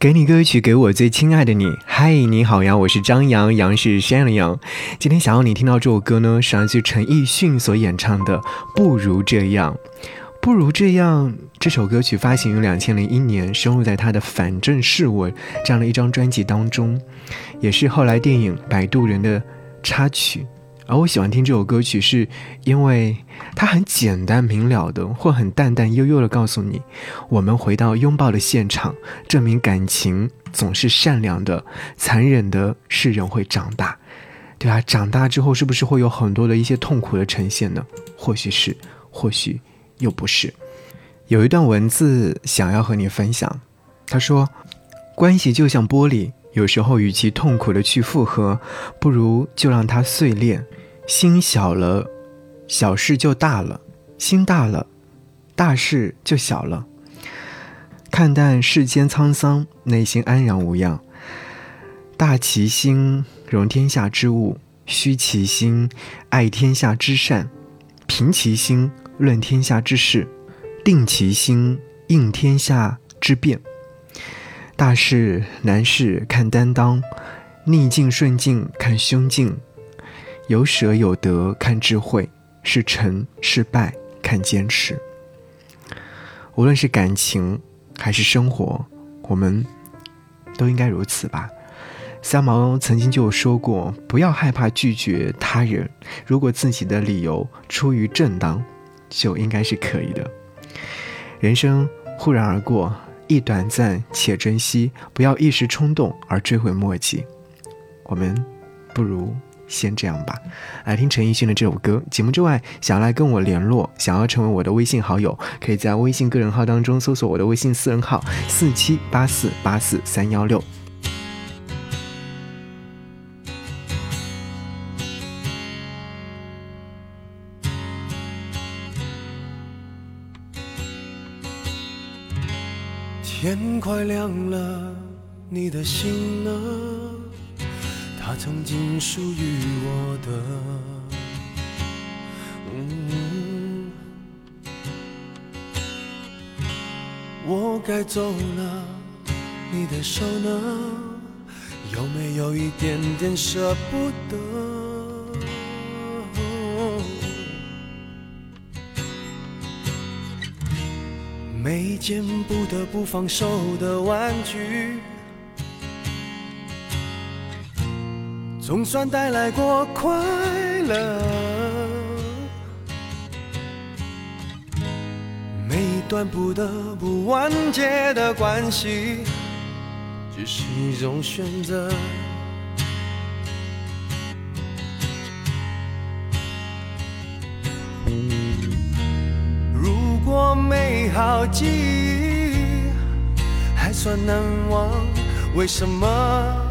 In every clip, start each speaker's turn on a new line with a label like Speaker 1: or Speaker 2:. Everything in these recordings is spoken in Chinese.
Speaker 1: 给你歌曲，给我最亲爱的你。嗨，你好呀，我是张扬，杨是山羊的羊。今天想要你听到这首歌呢，是来自陈奕迅所演唱的《不如这样》。不如这样，这首歌曲发行于两千零一年，收录在他的《反正是我》这样的一张专辑当中，也是后来电影《摆渡人》的插曲。而我喜欢听这首歌曲，是因为它很简单明了的，或很淡淡悠悠的告诉你：我们回到拥抱的现场，证明感情总是善良的。残忍的是人会长大，对啊，长大之后是不是会有很多的一些痛苦的呈现呢？或许是，或许又不是。有一段文字想要和你分享，他说：关系就像玻璃，有时候与其痛苦的去复合，不如就让它碎裂。心小了，小事就大了；心大了，大事就小了。看淡世间沧桑，内心安然无恙。大其心，容天下之物；虚其心，爱天下之善；平其心，论天下之事；定其心，应天下之变。大事难事看担当，逆境顺境看胸襟。有舍有得看智慧，是成是败看坚持。无论是感情还是生活，我们都应该如此吧。三毛曾经就说过：“不要害怕拒绝他人，如果自己的理由出于正当，就应该是可以的。”人生忽然而过，亦短暂，且珍惜，不要一时冲动而追悔莫及。我们不如。先这样吧，来听陈奕迅的这首歌。节目之外，想要来跟我联络，想要成为我的微信好友，可以在微信个人号当中搜索我的微信私人号四七八四八四三幺六。
Speaker 2: 天快亮了，你的心呢？它曾经属于我的，我该走了，你的手呢？有没有一点点舍不得？每件不得不放手的玩具。总算带来过快乐，每一段不得不完结的关系，只是一种选择。如果美好记忆还算难忘，为什么？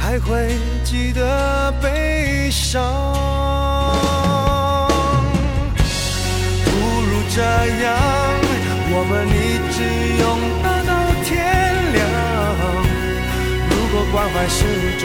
Speaker 2: 还会记得悲伤，不如这样，我们一直拥抱到天亮。如果关怀是种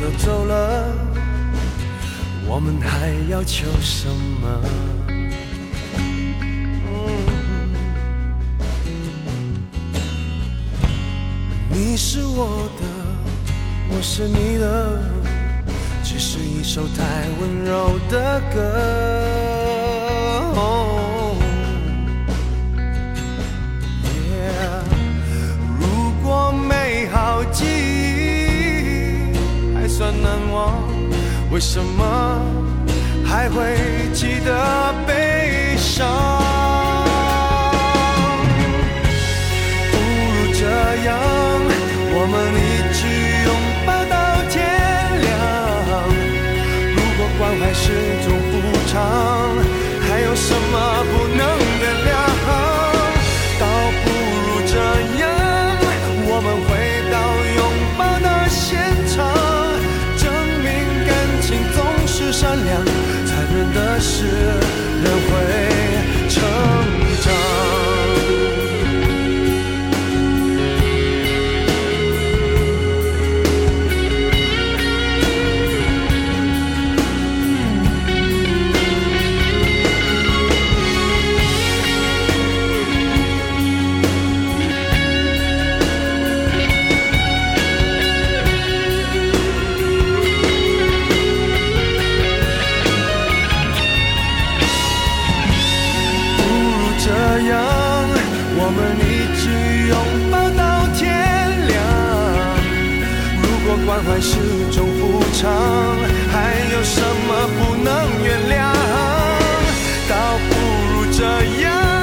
Speaker 2: 都走了，我们还要求什么？你是我的，我是你的，只是一首太温柔的歌。难忘，为什么还会记得悲伤？不如这样我们一直拥抱到天亮。如果关怀是种补偿，关怀是种补偿还有什么不能原谅？倒不如这样